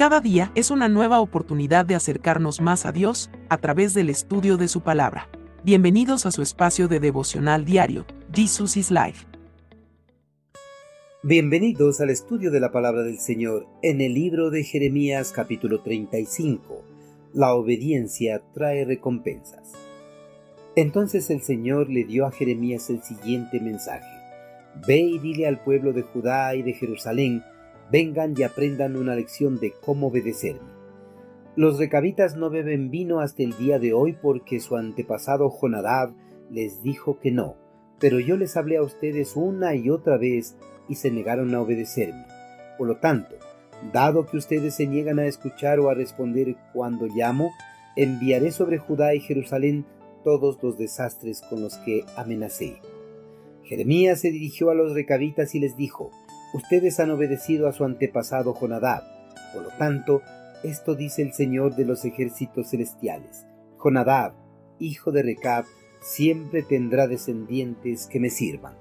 Cada día es una nueva oportunidad de acercarnos más a Dios a través del estudio de su palabra. Bienvenidos a su espacio de devocional diario, Jesus is Life. Bienvenidos al estudio de la palabra del Señor en el libro de Jeremías capítulo 35. La obediencia trae recompensas. Entonces el Señor le dio a Jeremías el siguiente mensaje. Ve y dile al pueblo de Judá y de Jerusalén vengan y aprendan una lección de cómo obedecerme. Los recabitas no beben vino hasta el día de hoy porque su antepasado Jonadab les dijo que no, pero yo les hablé a ustedes una y otra vez y se negaron a obedecerme. Por lo tanto, dado que ustedes se niegan a escuchar o a responder cuando llamo, enviaré sobre Judá y Jerusalén todos los desastres con los que amenacé. Jeremías se dirigió a los recabitas y les dijo, Ustedes han obedecido a su antepasado Jonadab. Por lo tanto, esto dice el Señor de los ejércitos celestiales. Jonadab, hijo de Recab, siempre tendrá descendientes que me sirvan.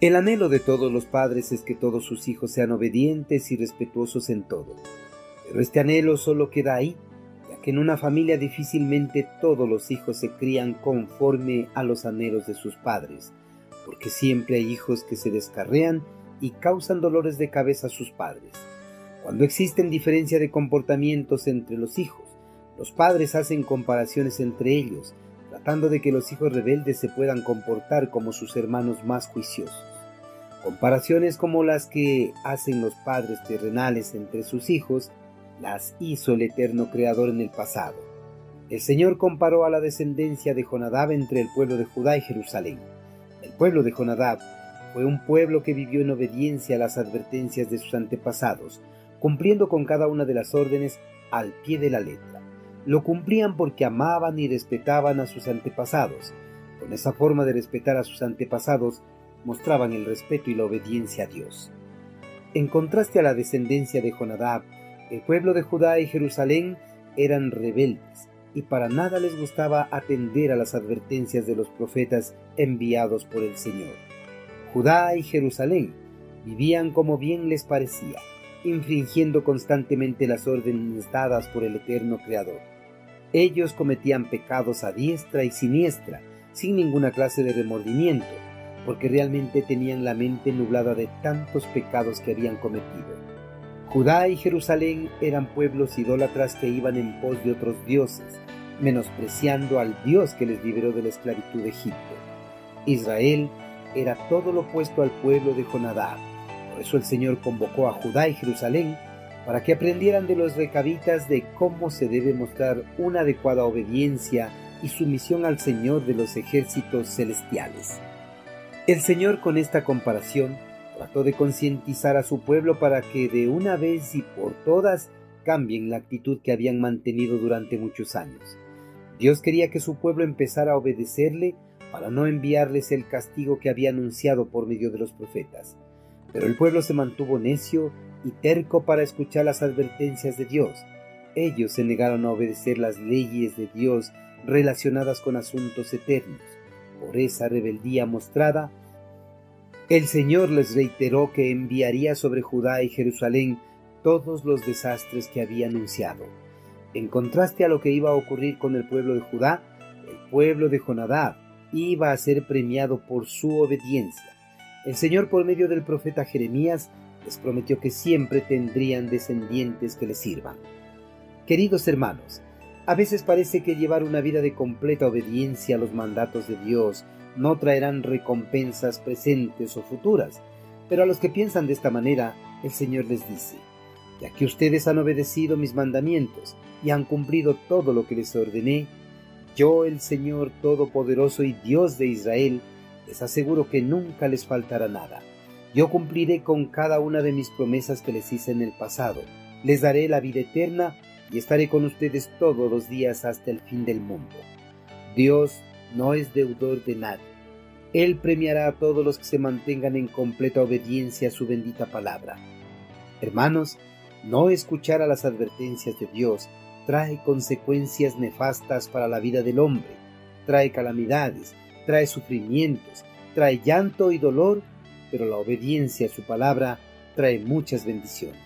El anhelo de todos los padres es que todos sus hijos sean obedientes y respetuosos en todo. Pero este anhelo solo queda ahí, ya que en una familia difícilmente todos los hijos se crían conforme a los anhelos de sus padres, porque siempre hay hijos que se descarrean y causan dolores de cabeza a sus padres. Cuando existen diferencia de comportamientos entre los hijos, los padres hacen comparaciones entre ellos, tratando de que los hijos rebeldes se puedan comportar como sus hermanos más juiciosos. Comparaciones como las que hacen los padres terrenales entre sus hijos, las hizo el eterno Creador en el pasado. El Señor comparó a la descendencia de Jonadab entre el pueblo de Judá y Jerusalén. El pueblo de Jonadab fue un pueblo que vivió en obediencia a las advertencias de sus antepasados, cumpliendo con cada una de las órdenes al pie de la letra. Lo cumplían porque amaban y respetaban a sus antepasados. Con esa forma de respetar a sus antepasados, mostraban el respeto y la obediencia a Dios. En contraste a la descendencia de Jonadab, el pueblo de Judá y Jerusalén eran rebeldes y para nada les gustaba atender a las advertencias de los profetas enviados por el Señor. Judá y Jerusalén vivían como bien les parecía, infringiendo constantemente las órdenes dadas por el eterno Creador. Ellos cometían pecados a diestra y siniestra, sin ninguna clase de remordimiento, porque realmente tenían la mente nublada de tantos pecados que habían cometido. Judá y Jerusalén eran pueblos idólatras que iban en pos de otros dioses, menospreciando al Dios que les liberó de la esclavitud de Egipto. Israel era todo lo opuesto al pueblo de Jonadab. Por eso el Señor convocó a Judá y Jerusalén para que aprendieran de los recabitas de cómo se debe mostrar una adecuada obediencia y sumisión al Señor de los ejércitos celestiales. El Señor con esta comparación trató de concientizar a su pueblo para que de una vez y por todas cambien la actitud que habían mantenido durante muchos años. Dios quería que su pueblo empezara a obedecerle para no enviarles el castigo que había anunciado por medio de los profetas. Pero el pueblo se mantuvo necio y terco para escuchar las advertencias de Dios. Ellos se negaron a obedecer las leyes de Dios relacionadas con asuntos eternos. Por esa rebeldía mostrada, el Señor les reiteró que enviaría sobre Judá y Jerusalén todos los desastres que había anunciado. En contraste a lo que iba a ocurrir con el pueblo de Judá, el pueblo de Jonadab iba a ser premiado por su obediencia. El Señor por medio del profeta Jeremías les prometió que siempre tendrían descendientes que les sirvan. Queridos hermanos, a veces parece que llevar una vida de completa obediencia a los mandatos de Dios no traerán recompensas presentes o futuras, pero a los que piensan de esta manera, el Señor les dice, ya que ustedes han obedecido mis mandamientos y han cumplido todo lo que les ordené, yo, el Señor Todopoderoso y Dios de Israel, les aseguro que nunca les faltará nada. Yo cumpliré con cada una de mis promesas que les hice en el pasado. Les daré la vida eterna y estaré con ustedes todos los días hasta el fin del mundo. Dios no es deudor de nadie. Él premiará a todos los que se mantengan en completa obediencia a su bendita palabra. Hermanos, no escuchar a las advertencias de Dios trae consecuencias nefastas para la vida del hombre, trae calamidades, trae sufrimientos, trae llanto y dolor, pero la obediencia a su palabra trae muchas bendiciones.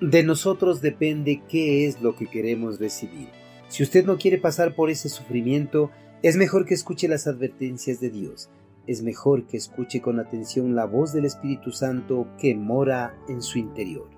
De nosotros depende qué es lo que queremos recibir. Si usted no quiere pasar por ese sufrimiento, es mejor que escuche las advertencias de Dios. Es mejor que escuche con atención la voz del Espíritu Santo que mora en su interior.